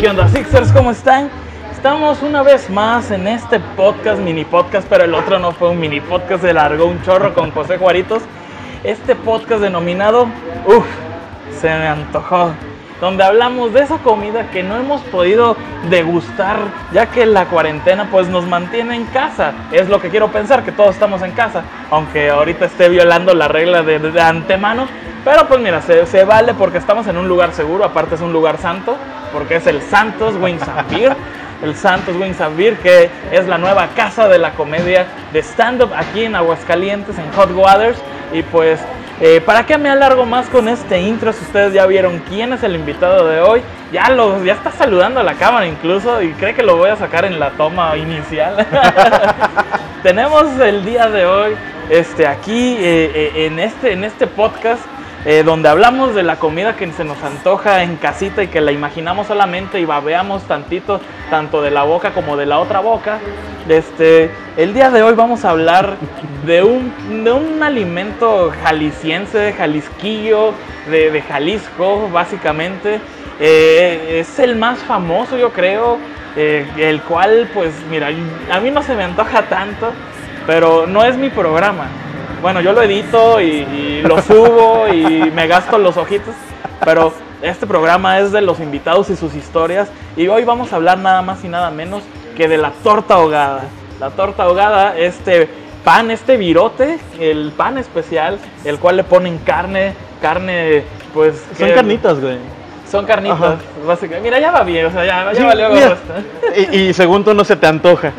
¿qué onda, Sixers? ¿Cómo están? Estamos una vez más en este podcast, mini podcast, pero el otro no fue un mini podcast, se largó un chorro con José Juaritos. Este podcast denominado, uff, se me antojó, donde hablamos de esa comida que no hemos podido degustar, ya que la cuarentena pues nos mantiene en casa. Es lo que quiero pensar, que todos estamos en casa, aunque ahorita esté violando la regla de, de antemano. Pero pues mira, se, vale porque estamos en un lugar seguro, aparte es un lugar santo, porque es el Santos Wings Beer, el Santos Wings que es la nueva casa de la comedia de stand-up aquí en Aguascalientes, en Hot Waters. Y pues, eh, ¿para qué me alargo más con este intro? Si ustedes ya vieron quién es el invitado de hoy, ya, lo, ya está saludando a la cámara incluso y cree que lo voy a sacar en la toma inicial. Tenemos el día de hoy este, aquí eh, eh, en, este, en este podcast eh, donde hablamos de la comida que se nos antoja en casita y que la imaginamos solamente y babeamos tantito, tanto de la boca como de la otra boca. Este, el día de hoy vamos a hablar de un, de un alimento jalisciense, jalisquillo, de, de Jalisco, básicamente. Eh, es el más famoso, yo creo, eh, el cual, pues, mira, a mí no se me antoja tanto, pero no es mi programa bueno, yo lo edito y, y, lo subo y me gasto los ojitos, pero este programa es de los invitados y sus historias y hoy vamos a hablar nada más y nada menos que de la torta ahogada. La torta ahogada, este pan, este virote, el pan especial, el cual le ponen carne, carne, pues... Son que, carnitas, güey. Son carnitas, básicamente. Mira, ya va bien, o sea, ya, ya Sí, valió. Y, y según tú no se te antoja.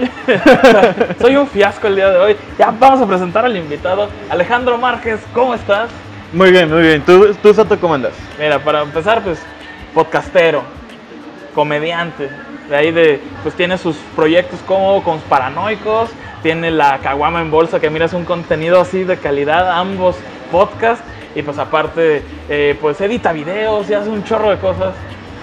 Soy un fiasco el día de hoy. Ya vamos a presentar al invitado, Alejandro Márquez. ¿Cómo estás? Muy bien, muy bien. ¿Tú, tú Sato, cómo andas? Mira, para empezar, pues, podcastero, comediante. De ahí de, pues tiene sus proyectos como con Paranoicos, tiene la Caguama en Bolsa, que mira, es un contenido así de calidad, ambos podcasts. Y pues aparte, eh, pues edita videos y hace un chorro de cosas.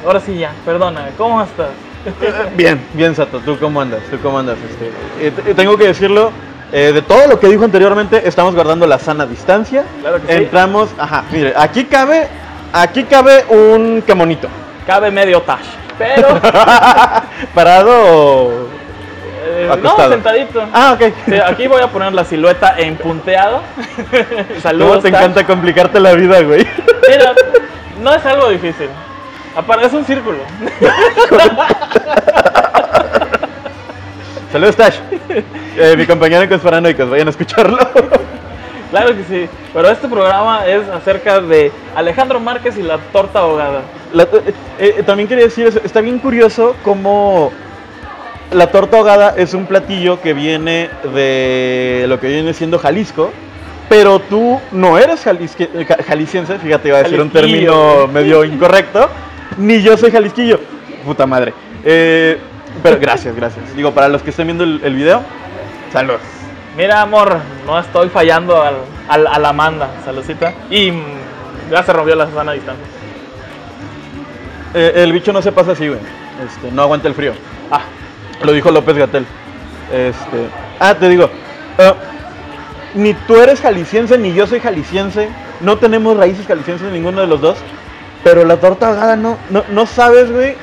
Ahora sí ya, perdóname, ¿cómo estás? Bien, bien, Sato. ¿Tú cómo andas? ¿Tú cómo andas? Este, eh, tengo que decirlo, eh, de todo lo que dijo anteriormente, estamos guardando la sana distancia. Claro que sí. Entramos, ajá, mire, aquí cabe, aquí cabe un camonito. Cabe medio tash. Pero, ¿Parado eh, no, sentadito. Ah, ok. Sí, aquí voy a poner la silueta en punteado. ¿Cómo Saludos. te encanta complicarte la vida, güey? Mira, no es algo difícil. Aparte, es un círculo. Saludos, Tash. Eh, mi compañero en Conspiranoicos, vayan a escucharlo. Claro que sí. Pero este programa es acerca de Alejandro Márquez y la torta ahogada. La- eh, eh, también quería decir, eso, está bien curioso cómo la torta ahogada es un platillo que viene de lo que viene siendo Jalisco, pero tú no eres jalisque- ja- jalisciense, fíjate, iba a decir un término medio incorrecto, ni yo soy jalisquillo. Puta madre. Eh, pero gracias, gracias. Digo, para los que estén viendo el, el video, saludos. Mira, amor, no estoy fallando al, al- a la Amanda. Saludcita. Y mm, ya se rompió la sana distancia. Eh, el bicho no se pasa así, güey. Este, no aguanta el frío. Ah, Lo dijo López Gatel. Este, ah, te digo, ah, ni tú eres jalisciense ni yo soy jalisciense. No tenemos raíces jaliscienses ninguno de los dos. Pero la torta ahogada no, no, no sabes, güey,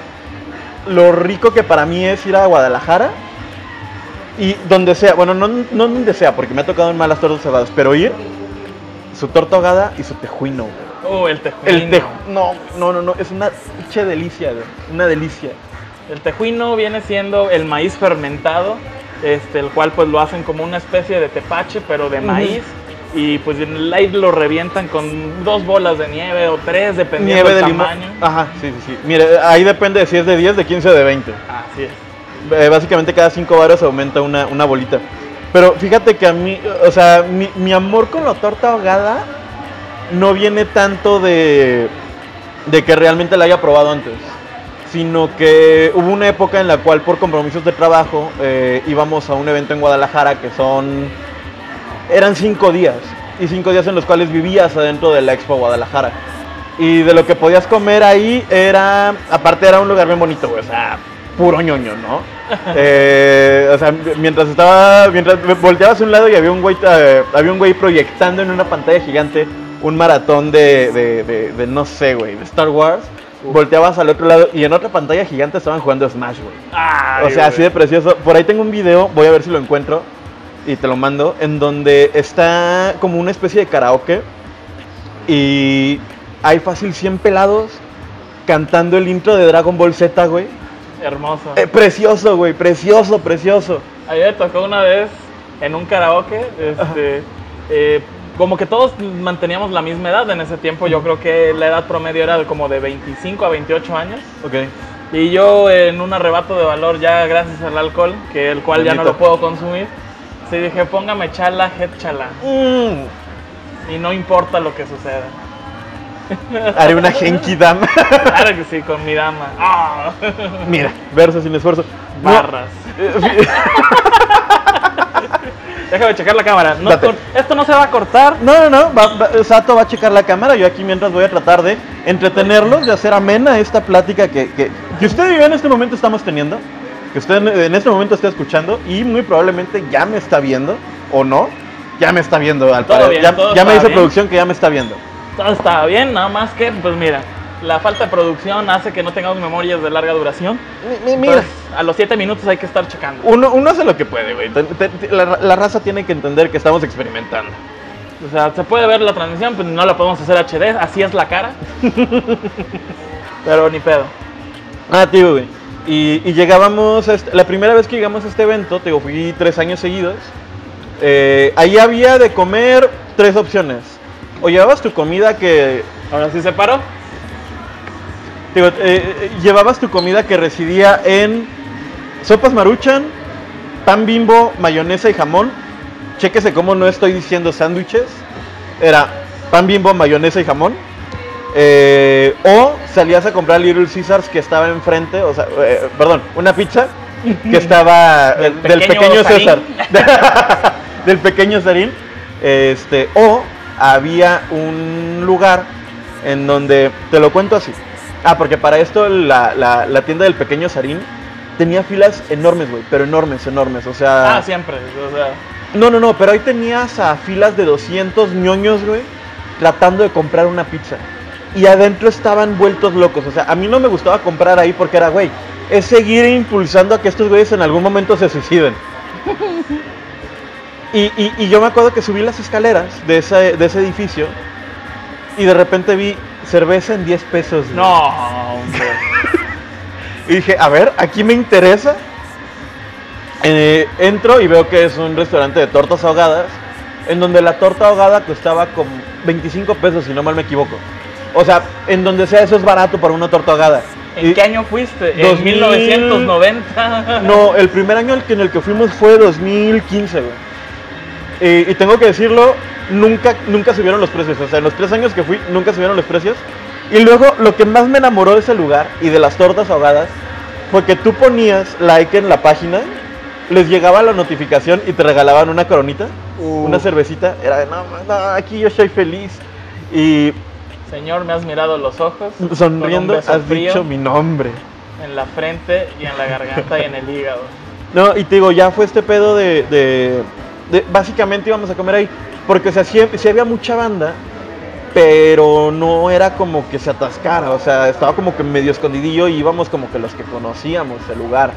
lo rico que para mí es ir a Guadalajara. Y donde sea, bueno, no, no donde sea, porque me ha tocado en malas tortas ahogadas, pero ir, su torta ahogada y su tejuino, güey. uh, el tejuino. El tejuino, no, no, no, no, es una pinche delicia, güey. Una delicia. El tejuino viene siendo el maíz fermentado, este, el cual pues lo hacen como una especie de tepache, pero de maíz. Y pues en el aire lo revientan con dos bolas de nieve o tres, dependiendo Nieve de del limón. tamaño. Ajá, sí, sí, sí. Mire, ahí depende de si es de 10, de 15 o de 20. Así es. Eh, básicamente cada 5 varos aumenta una, una bolita. Pero fíjate que a mí, o sea, mi, mi amor con la torta ahogada no viene tanto de, de que realmente la haya probado antes, sino que hubo una época en la cual por compromisos de trabajo eh, íbamos a un evento en Guadalajara que son, eran 5 días, y 5 días en los cuales vivías adentro de la Expo Guadalajara. Y de lo que podías comer ahí era, aparte era un lugar bien bonito, o sea, puro ñoño, ¿no? Eh, o sea, mientras estaba, mientras volteabas a un lado y había un güey, eh, había un güey proyectando en una pantalla gigante un maratón de, de, de- de no sé, güey, de Star Wars. Volteabas al otro lado y en otra pantalla gigante estaban jugando Smash, güey. Ay, O sea, así de precioso. Por ahí tengo un video, voy a ver si lo encuentro y te lo mando, en donde está como una especie de karaoke y hay fácil 100 pelados cantando el intro de Dragon Ball Z, güey. Hermoso. Eh, precioso, güey, precioso, precioso. Ayer me tocó una vez en un karaoke, este, eh, como que todos manteníamos la misma edad en ese tiempo. Yo creo que la edad promedio era como de 25 a 28 años. Ok. Y yo en un arrebato de valor ya gracias al alcohol, que el cual ya no lo puedo consumir, sí dije, póngame chala, head chala. Mm, Y no importa lo que suceda. haré una Genki Dama. Claro que sí, con mi dama. Ah, Mira, verso sin esfuerzo. No, Barras. eh, fi- Déjame checar la cámara. No esto no se va a cortar. No, no, no, va- va- Sato va a checar la cámara, yo aquí mientras voy a tratar de entretenerlos, de hacer amena esta plática que, que, que usted y yo en este momento estamos teniendo, que usted en, este momento está escuchando y muy probablemente ya me está viendo, o no, ya me está viendo al Todo bien, ya todo ya me dice bien. producción que ya me está viendo. Todo está bien, nada más que, pues mira, la falta de producción hace que no tengamos memorias de larga duración. Mi- mi- Mira, Entonces, a los 7 minutos hay que estar checando. uno, uno hace lo que puede, güey. La, la raza tiene que entender que estamos experimentando. O sea, se puede ver la transmisión, pues no la podemos hacer HD, así es la cara. Pero ni pedo. Ah, tío, güey. Y, y llegábamos, a este- la primera vez que llegamos a este evento, te digo, fui tres años seguidos. eh, ahí había de comer tres opciones. O llevabas tu comida que, Ahora sí se paró. Digo, eh, eh, llevabas tu comida que residía en sopas maruchan, pan bimbo, mayonesa y jamón. Chéquese cómo no estoy diciendo sándwiches. Era pan bimbo, mayonesa y jamón. Eh, o salías a comprar Little Caesars que estaba enfrente, o sea, eh, perdón, una pizza que estaba Del pequeño pequeño César, del pequeño Sarín, este, o había un lugar en donde, te lo cuento así, ah, porque para esto la, la- la tienda del pequeño Sarín tenía filas enormes, güey, pero enormes, enormes, o sea... Ah, siempre. O sea, No, no, no, pero ahí tenías a filas de 200 ñoños, güey, tratando de comprar una pizza. Y adentro estaban vueltos locos. O sea, a mí no me gustaba comprar ahí porque era, güey, es seguir impulsando a que estos güeyes en algún momento se suiciden. Y, y- y yo me acuerdo que subí las escaleras de ese, de ese edificio y de repente vi cerveza en 10 pesos. güey. no, hombre. Y dije, a ver, aquí me interesa. Eh, entro y veo que es un restaurante de tortas ahogadas, en donde la torta ahogada costaba como 25 pesos, si no mal me equivoco. O sea, en donde sea eso es barato para una torta ahogada. ¿En Y- qué año fuiste? En 2000. 1990. No, el primer año en el que fuimos fue 2015, güey. Y, y tengo que decirlo, nunca, nunca subieron los precios. O sea, en los tres años que fui, nunca subieron los precios. Y luego, lo que más me enamoró de ese lugar y de las tortas ahogadas fue que tú ponías like en la página, les llegaba la notificación y te regalaban una coronita, Uh. una cervecita. Era de, no, no, aquí yo soy feliz. Y Señor, me has mirado los ojos. con sonriendo un beso has frío dicho mi nombre. En la frente y en la garganta y en el hígado. No, y te digo, ya fue este pedo de, de- de- básicamente íbamos a comer ahí, porque o sea, sí, sí había mucha banda, pero no era como que se atascara, o sea, estaba como que medio escondidillo y íbamos como que los que conocíamos el lugar.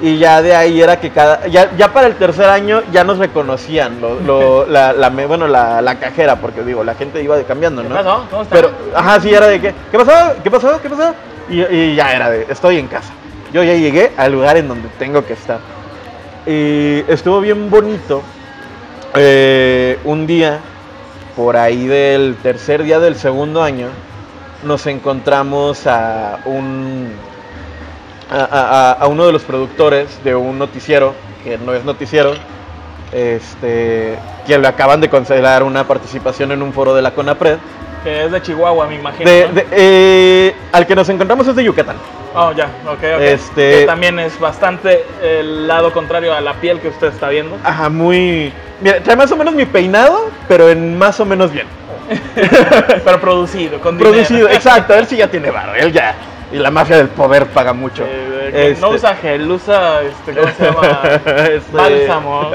Y ya de ahí era que cada, ya, ya para el tercer año ya nos reconocían, lo, lo- la, bueno, la, la cajera, porque digo, la gente iba de cambiando, ¿Qué ¿no? pasó? ¿Cómo está? Pero, ajá, sí, era de que, ¿qué pasó? ¿Qué pasó? ¿Qué pasó? Y, y ya era de, estoy en casa. Yo ya llegué al lugar en donde tengo que estar. Y estuvo bien bonito. Eh, un día, por ahí del tercer día del segundo año, nos encontramos a un a, a- a- a uno de los productores de un noticiero, que no es noticiero, este, que le acaban de conceder una participación en un foro de la CONAPRED. Que es de Chihuahua, me imagino. De- ¿no? de- eh, al que nos encontramos es de Yucatán. Oh, ya, ok, ok. Este- Que también es bastante el lado contrario a la piel que usted está viendo. Ajá, muy... Mira, trae más o menos mi peinado, pero en más o menos bien. Pero producido, con Producido, dinero. exacto, a ver si ya tiene barro, él ya. Y la mafia del poder paga mucho. Eh, No Este- usa gel, usa, este, ¿cómo se llama? Este- Bálsamo.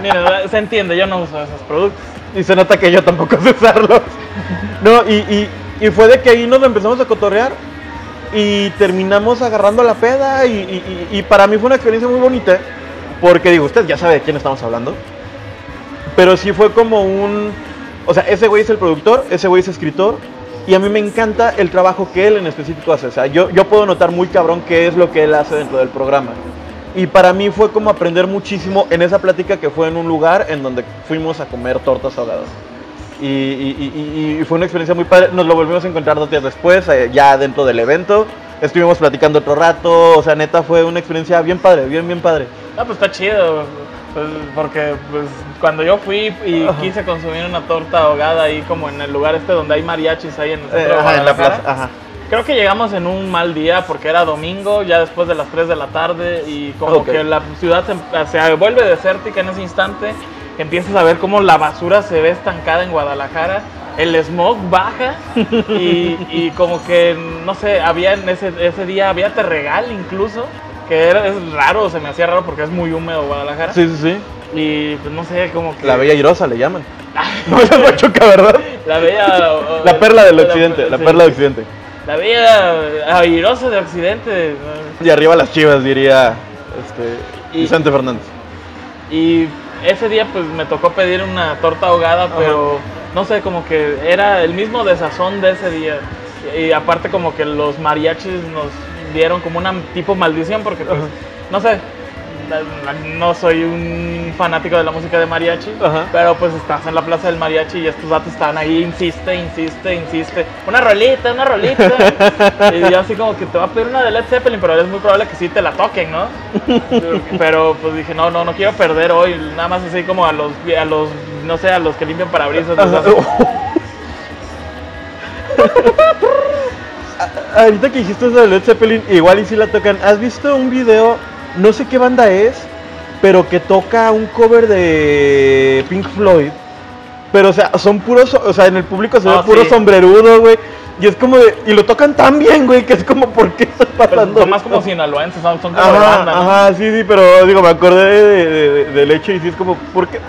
Mira, se entiende, yo no uso esos productos. Y se nota que yo tampoco sé usarlos. No, y, y- y fue de que ahí nos empezamos a cotorrear. y terminamos agarrando la peda y- y- y para mí fue una experiencia muy bonita porque digo, usted ya sabe de quién estamos hablando, pero sí fue como un, o sea, ese güey es el productor, ese güey es escritor y a mí me encanta el trabajo que él en específico hace, o sea, yo, yo puedo notar muy cabrón qué es lo que él hace dentro del programa. Y para mí fue como aprender muchísimo en esa plática que fue en un lugar en donde fuimos a comer tortas ahogadas. Y, y- y- y fue una experiencia muy padre. Nos lo volvimos a encontrar dos días después, eh, ya dentro del evento. Estuvimos platicando otro rato. O sea, neta, fue una experiencia bien padre, bien, bien padre. No, pues está chido. Pues, porque pues, cuando yo fui y Ajá. quise consumir una torta ahogada ahí como en el lugar este donde hay mariachis ahí en el centro Eh, de ajá, en la plaza. Ajá. Creo que llegamos en un mal día porque era domingo, ya después de las 3 de la tarde y como Ok. que la ciudad se, se vuelve desértica en ese instante, empiezas a ver cómo la basura se ve estancada en Guadalajara, el smog baja y, y como que, no sé, había en ese, ese día, había terregal incluso, que era, es raro, se me hacía raro porque es muy húmedo Guadalajara. Sí, sí, sí. Y pues no sé, como que... La Bella Irosa le llaman. No es Pachuca, ¿verdad? La bella... o- La perla del la- occidente, la sí. perla del occidente. La bella airosa de Occidente. Y arriba las chivas, diría este, Y- Vicente Fernández. Y ese día pues me tocó pedir una torta ahogada, pero no sé, como que era el mismo desazón de ese día. Y aparte como que los mariachis nos dieron como una tipo maldición porque pues, Ajá. no sé, no soy un fanático de la música de mariachi, Ajá. pero pues estás en la plaza del mariachi y estos datos están ahí, insiste, insiste, insiste, una rolita, una rolita. y yo así como que te va a pedir una de Led Zeppelin, pero es muy probable que sí te la toquen, ¿no? pero pues dije, no, no, no quiero perder hoy, nada más así como a los, a los no sé, a los que limpian parabrisas. Ahorita que dijiste eso de Led Zeppelin, igual y si la tocan. ¿Has visto un video? No sé qué banda es, pero que toca un cover de Pink Floyd. Pero, o sea, son puros, o sea, en el público se ve Ah, puro sí. sombrerudo, güey. Y es como de, y lo tocan tan bien, güey, que es como, ¿por qué está Pero pasando? son más como sinaloenses, son, como de Ajá, banda, ¿no? ajá, sí, sí, pero digo, me acordé de- de- de- del hecho y sí es como, ¿por qué?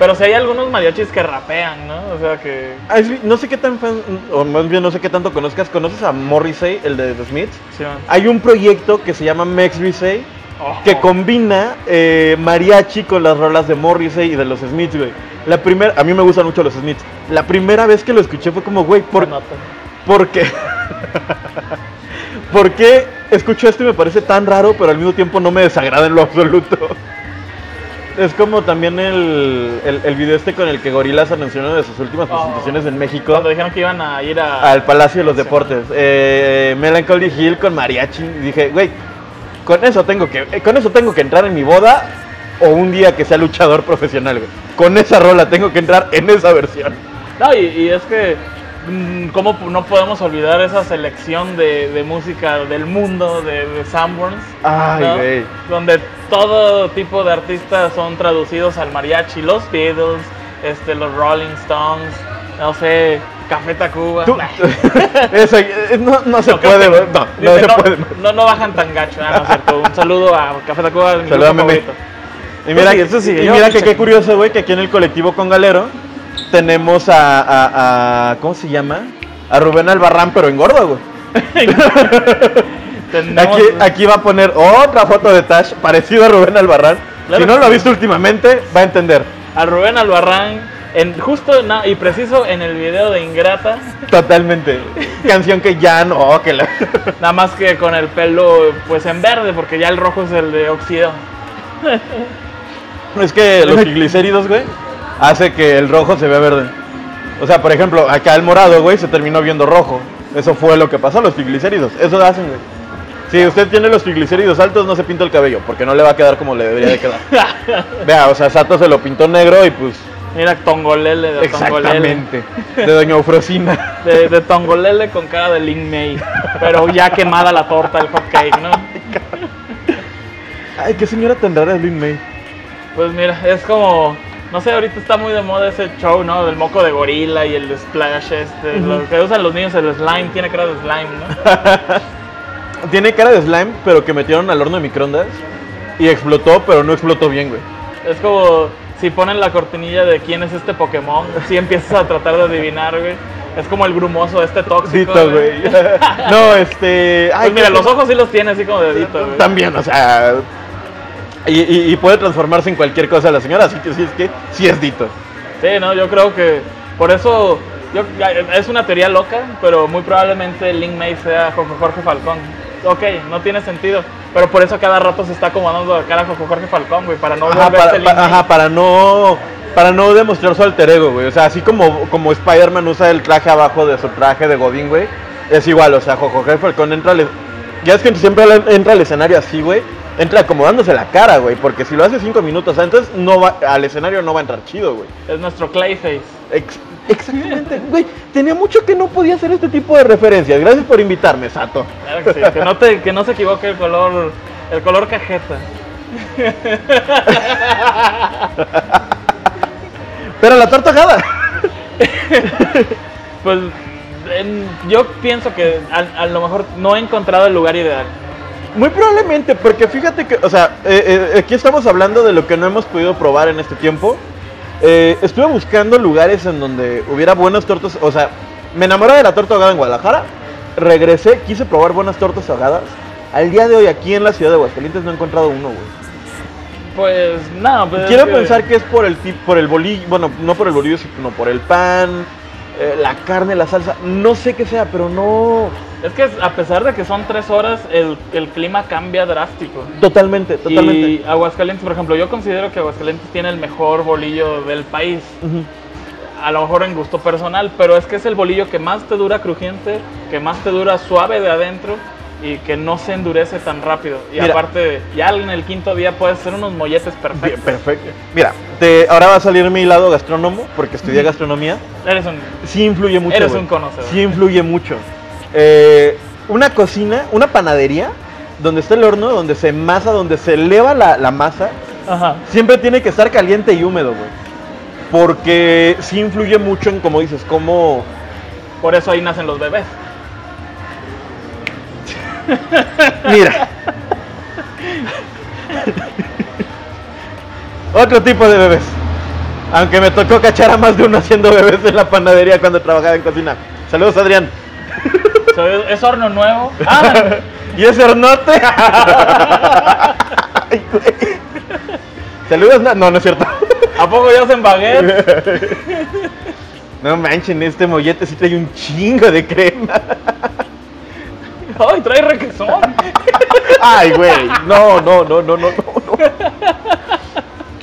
Pero si hay algunos mariachis que rapean, ¿no? O sea que... Ah, No sé qué tan fan, o más bien no sé qué tanto conozcas. ¿Conoces a Morrissey, el de The Smiths? sí, man. Hay un proyecto que se llama Max Rissey Ojo. que combina eh, mariachi con las rolas de Morrissey y de los Smiths, güey. La primera, a mí me gustan mucho los Smiths. La primera vez que lo escuché fue como, güey, ¿por, Se nota. ¿por qué? ¿Por qué escucho esto y me parece tan raro, pero al mismo tiempo no me desagrada en lo absoluto? Es como también el, el, el video este con el que Gorilas anunció una de sus últimas Oh. presentaciones en México. Cuando dijeron que iban a ir a... Al Palacio de los Sí. Deportes. Eh, Melancholy Hill con mariachi. Y dije, güey, con eso tengo que, eh, con eso tengo que entrar en mi boda o un día que sea luchador profesional, güey. Con esa rola tengo que entrar en esa versión. No, y, y es que, ¿cómo no podemos olvidar esa selección de, de música del mundo de, de Sanborns? Ay, ¿no? güey. Donde todo tipo de artistas son traducidos al mariachi, los Beatles, este, los Rolling Stones, no sé, Café Tacuba. Eso, eh, no, no se No, puede. No, no dice, se no, puede. no, no bajan tan gacho, ah, no es cierto. Un saludo a Café Tacuba, mi Saluda, grupo meme. favorito. Y mira, sigue, tú sigue, y mira que qué curioso, güey, que aquí en el colectivo con Galero tenemos a, a- a- ¿cómo se llama? A Rubén Albarrán, pero engordo, güey. Tenemos- Aquí, aquí va a poner otra foto de Tash parecido a Rubén Albarrán. Claro si no lo ha sí. visto últimamente, va a entender. a Rubén Albarrán, en, justo y preciso en el video de Ingrata, Totalmente. Canción que ya no, que la... nada más que con el pelo pues en verde, porque ya el rojo es el de Oxido. Es que los triglicéridos, güey, hace que el rojo se vea verde. O sea, por ejemplo, acá el morado, güey, se terminó viendo rojo. Eso fue lo que pasó, los triglicéridos. Eso hacen, güey. Si usted tiene los triglicéridos altos, no se pinta el cabello, porque no le va a quedar como le debería de quedar. Vea, o sea, Sato se lo pintó negro y pues... Mira, Tongolele de Tongolele. Exactamente. De Doña Eufrosina. De, de Tongolele con cara de Lin May. Pero ya quemada la torta, el hot cake, ¿no? Ay, qué señora tan rara es Lin May. Pues mira, es como. No sé, ahorita está muy de moda ese show, ¿no? Del moco de gorila y el splash, este. Lo que usan los niños, el slime, tiene cara de slime, ¿no? Tiene cara de slime, pero que metieron al horno de microondas y explotó, pero no explotó bien, güey. Es como si ponen la cortinilla de quién es este Pokémon, si empiezas a tratar de adivinar, güey. Es como el grumoso, este tóxico. Dito, güey. no, este. Pues mira, creo los que- ojos sí los tiene así como dedito, güey. También, o sea. Y, y- y puede transformarse en cualquier cosa la señora, así que sí es que sí es Dito. Sí, no, yo creo que por eso yo, es una teoría loca, pero muy probablemente Link May sea Jorge Falcón. Ok, no tiene sentido, pero por eso cada rato se está acomodando la cara a Jorge Falcón, güey, para no Ajá, volverse para, Lin pa- May. ajá, para no para no demostrar su alter ego, güey. O sea, así como, como Spider-Man usa el traje abajo de su traje de Godín, güey. Es igual, o sea, Jorge Falcón entra al... Ya es que siempre entra al escenario así, güey. Entra acomodándose la cara, güey. Porque si lo hace cinco minutos antes, no va, al escenario no va a entrar chido, güey. Es nuestro Clayface. Ex- exactamente, güey. Tenía mucho que no podía hacer este tipo de referencias. Gracias por invitarme, Sato. Claro que sí, que no, te, que no se equivoque el color, el color cajeta. Pero la torta ahogada. Pues en- yo pienso que a, a lo mejor no he encontrado el lugar ideal. Muy probablemente, porque fíjate que, o sea, eh, eh, aquí estamos hablando de lo que no hemos podido probar en este tiempo. Eh, estuve buscando lugares en donde hubiera buenas tortas, o sea, me enamoré de la torta ahogada en Guadalajara, regresé, quise probar buenas tortas ahogadas. Al día de hoy aquí en la ciudad de Aguascalientes no he encontrado uno, güey. Pues no, pues es Quiero que- pensar que es por el por el bolillo, bueno, no por el bolillo, sino por el pan, eh, la carne, la salsa, no sé qué sea, pero no, Es que a pesar de que son tres horas, el, el clima cambia drástico. totalmente, totalmente. Y Aguascalientes, por ejemplo, yo considero que Aguascalientes tiene el mejor bolillo del país. A lo mejor en gusto personal, pero es que es el bolillo que más te dura crujiente, que más te dura suave de adentro y que no se endurece tan rápido. Y Mira. aparte, ya en el quinto día puedes hacer unos molletes perfectos. perfecto. Mira, te- ahora va a salir mi lado gastrónomo, porque estudié gastronomía. Eres un... Sí influye mucho. Eres un conocedor. Sí influye mucho. Eh, una cocina, una panadería, donde está el horno, donde se masa, donde se eleva la, la masa, Ajá. siempre tiene que estar caliente y húmedo, güey. Porque sí influye mucho en, como dices, cómo... Por eso ahí nacen los bebés. Mira. Otro tipo de bebés. Aunque me tocó cachar a más de uno haciendo bebés en la panadería cuando trabajaba en cocina. Saludos, Adrián. Es, es horno nuevo. Ah, ¿Y ese hornote? Ay. Saludos, no, no, no es cierto. ¿A poco ya hacen baguette? No manchen, este mollete sí trae un chingo de crema. ¡Ay, trae requesón! Ay, güey. No, no, no, no, no, no.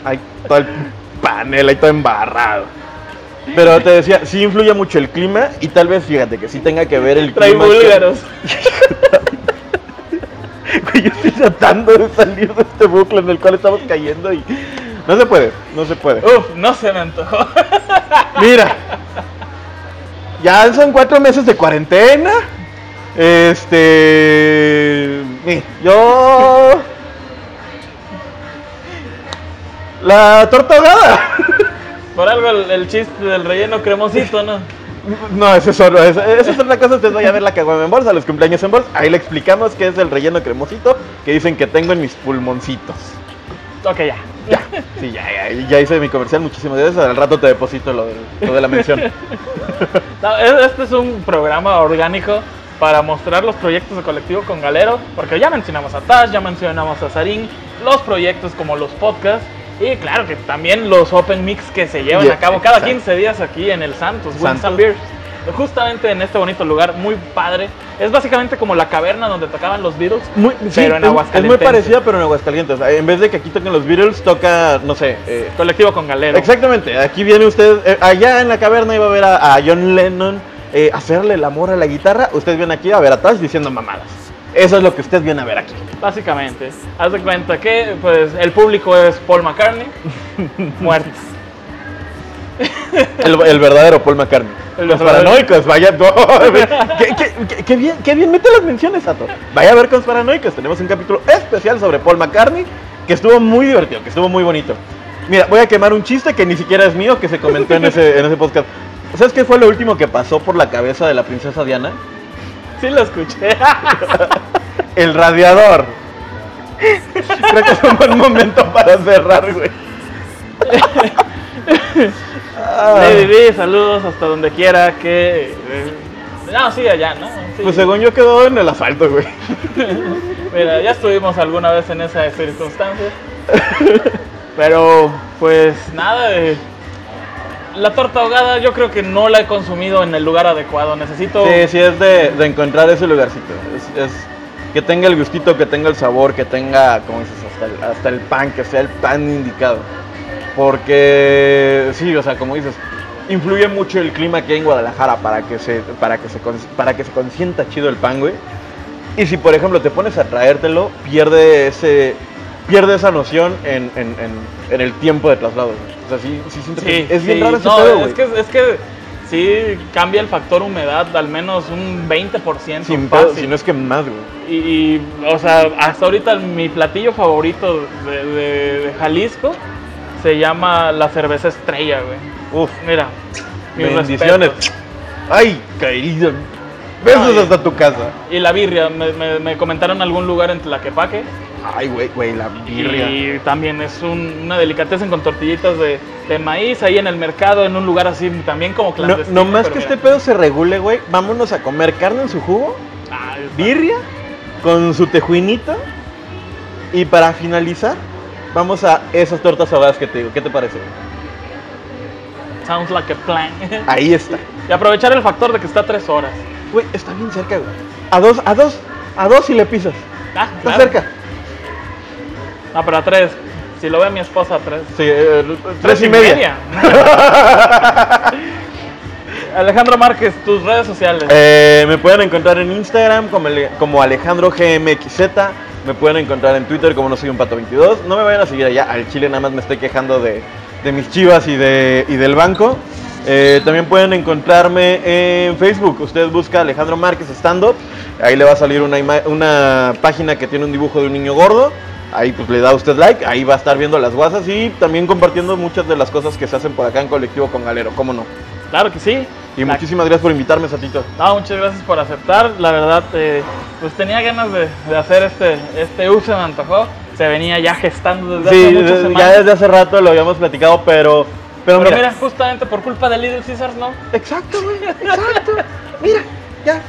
Ay, todo el panel ahí todo embarrado. Pero te decía, sí influye mucho el clima y tal vez, fíjate, que sí tenga que ver el Trae clima. que- búlgaros. Yo estoy tratando de salir de este bucle en el cual estamos cayendo y no se puede, no se puede. Uf, no se me antojó. Mira, ya son cuatro meses de cuarentena. Este, yo la torta ahogada. Por algo el, el chiste del relleno cremosito, ¿no? No, eso es solo, esa es otra cosa. Ustedes vayan a ver la caguama en bolsa, los cumpleaños en bolsa. Ahí le explicamos qué es el relleno cremosito que dicen que tengo en mis pulmoncitos. Ok, ya. Ya, sí, ya, ya, ya hice mi comercial. Muchísimas gracias. Al rato te deposito lo de, lo de la mención. No, es- este es un programa orgánico para mostrar los proyectos de colectivo con Galero, porque ya mencionamos a Tash, ya mencionamos a Sarín, los proyectos como los podcasts y claro que también los open mix que se llevan Yeah, a cabo cada exacto. 15 días aquí en el Santos, Santos. and Beers. Justamente en este bonito lugar, muy padre. Es básicamente como la caverna donde tocaban los Beatles, Muy, sí, pero en es- es, Aguascalientes. muy parecida, pero en Aguascalientes. En vez de que aquí toquen los Beatles, toca, no sé. eh, Colectivo con Galero. exactamente, aquí viene usted. eh, allá en la caverna iba a ver a, a John Lennon eh, hacerle el amor a la guitarra. Usted viene aquí a ver a Tash diciendo mamadas. Eso es lo que usted viene a ver aquí. Básicamente. Haz de cuenta que pues el público es Paul McCartney, muerto. El, el verdadero Paul McCartney. El Los paranoicos, vaya. no, qué, qué- qué- qué bien, qué bien mete las menciones, Sato. Vaya a ver con los paranoicos. Tenemos un capítulo especial sobre Paul McCartney que estuvo muy divertido, que estuvo muy bonito. Mira, voy a quemar un chiste que ni siquiera es mío, que se comentó en ese, en ese podcast. ¿Sabes qué fue lo último que pasó por la cabeza de la princesa Diana? Sí lo escuché. El radiador. Creo que es un buen momento para cerrar, güey. Ah. Lady D, saludos hasta donde quiera que. eh, no, sí, allá, ¿no? Sí. Pues según yo quedó en el asfalto, güey. Mira, ya estuvimos alguna vez en esas circunstancias. Pero, pues nada, eh, la torta ahogada yo creo que no la he consumido en el lugar adecuado. Necesito. Sí, sí, es de, encontrar ese lugarcito. Es, que tenga el gustito, que tenga el sabor, que tenga, como dices, hasta el, hasta el pan, que sea el pan indicado. Porque, sí, o sea, como dices, influye mucho el clima que hay en Guadalajara para que se, para que se, para que se consienta chido el pan, güey. Y si, por ejemplo, te pones a traértelo, pierde ese pierde esa noción en, en- en- en el tiempo de traslado. güey. O sea, sí, sí siento que Sí, es bien raro ese no, pedo, es que, es que sí cambia el factor humedad al menos un 20%. Sin pedo, si no es que más, güey. Y, y, o sea, hasta ahorita mi platillo favorito de, de- de Jalisco se llama la cerveza estrella, güey. Uf, Mira, mis bendiciones. respetos. Ay, querido. Besos Ay. hasta tu casa. Y la birria, me, me- me comentaron algún lugar en Tlaquepaque. Ay, güey, güey, la birria. Y también es un- una delicatessen con tortillitas de, de maíz ahí en el mercado, en un lugar así también como No, clandestino. no más que mira. este pedo se regule, güey. Vámonos a comer carne en su jugo, Ah, birria, con su tejuinito. Y para finalizar, vamos a esas tortas ahogadas que te digo. ¿Qué te parece? Sounds like a plan. Ahí está. y aprovechar el factor de que está a tres horas. Güey, está bien cerca, güey. A dos, a dos, a dos y le pisas. Ah, Está claro. cerca. No, pero a tres. Si lo ve mi esposa, a tres. Sí, eh, tres y media. Alejandro Márquez, tus redes sociales. Eh, me pueden encontrar en Instagram como, como Alejandro GMXZ. Me pueden encontrar en Twitter como no soy un pato 22. No me vayan a seguir allá. Al chile nada más me estoy quejando de, de mis chivas y, de, y del banco. Eh, también pueden encontrarme en Facebook. Usted busca Alejandro Márquez Stand Up. Ahí le va a salir una, una página que tiene un dibujo de un niño gordo. Ahí pues le da usted like. Ahí va a estar viendo las guasas y también compartiendo muchas de las cosas que se hacen por acá en Colectivo con Galero. ¿Cómo no? Claro que sí. Y La- muchísimas gracias por invitarme, Satito. No, muchas gracias por aceptar. La verdad, eh, pues tenía ganas de, de hacer este, este uso, me antojó. Se venía ya gestando desde Sí, hace muchas semanas. ya desde hace rato lo habíamos platicado, pero. Pero, Pero mira, mira, justamente por culpa de Little Caesars, ¿no? Exacto, güey. Exacto. mira, ya.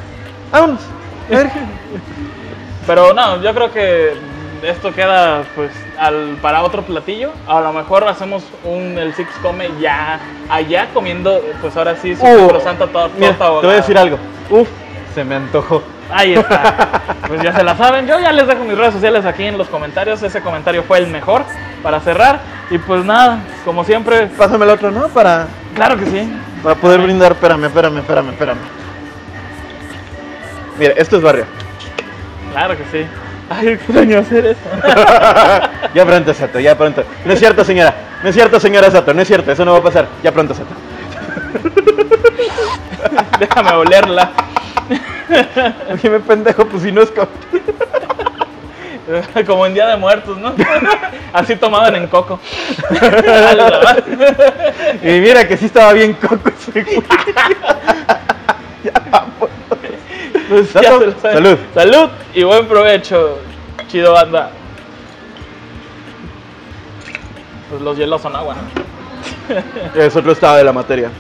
Vámonos. Pero no, yo creo que esto queda pues al, para otro platillo. A lo mejor hacemos un el Six Come ya allá comiendo, pues ahora sí, su Uh, santa torta Mira, te voy a decir algo. Uf, se me antojó. Ahí está. Pues ya se la saben. Yo ya les dejo mis redes sociales aquí en los comentarios. Ese comentario fue el mejor para cerrar. Y pues nada, como siempre, Pásame el otro, ¿no? Para, claro que sí. para poder brindar. Espérame, espérame, espérame, espérame. Mira, esto es barrio. Claro que sí. Ay, extraño hacer eso. ya pronto, Sato, ya pronto. No es cierto, señora. No es cierto, señora Sato. No es cierto, eso no va a pasar. Ya pronto, Sato. Déjame olerla. Dime, pendejo, pues si no es como. Como en Día de Muertos, ¿no? Así tomaban en coco. Y mira que sí estaba bien coco ese güey. Pues ya Sato, se lo saben. salud. Salud y buen provecho. Chido banda. Pues los hielos son agua, ¿no? Es otro estado de la materia.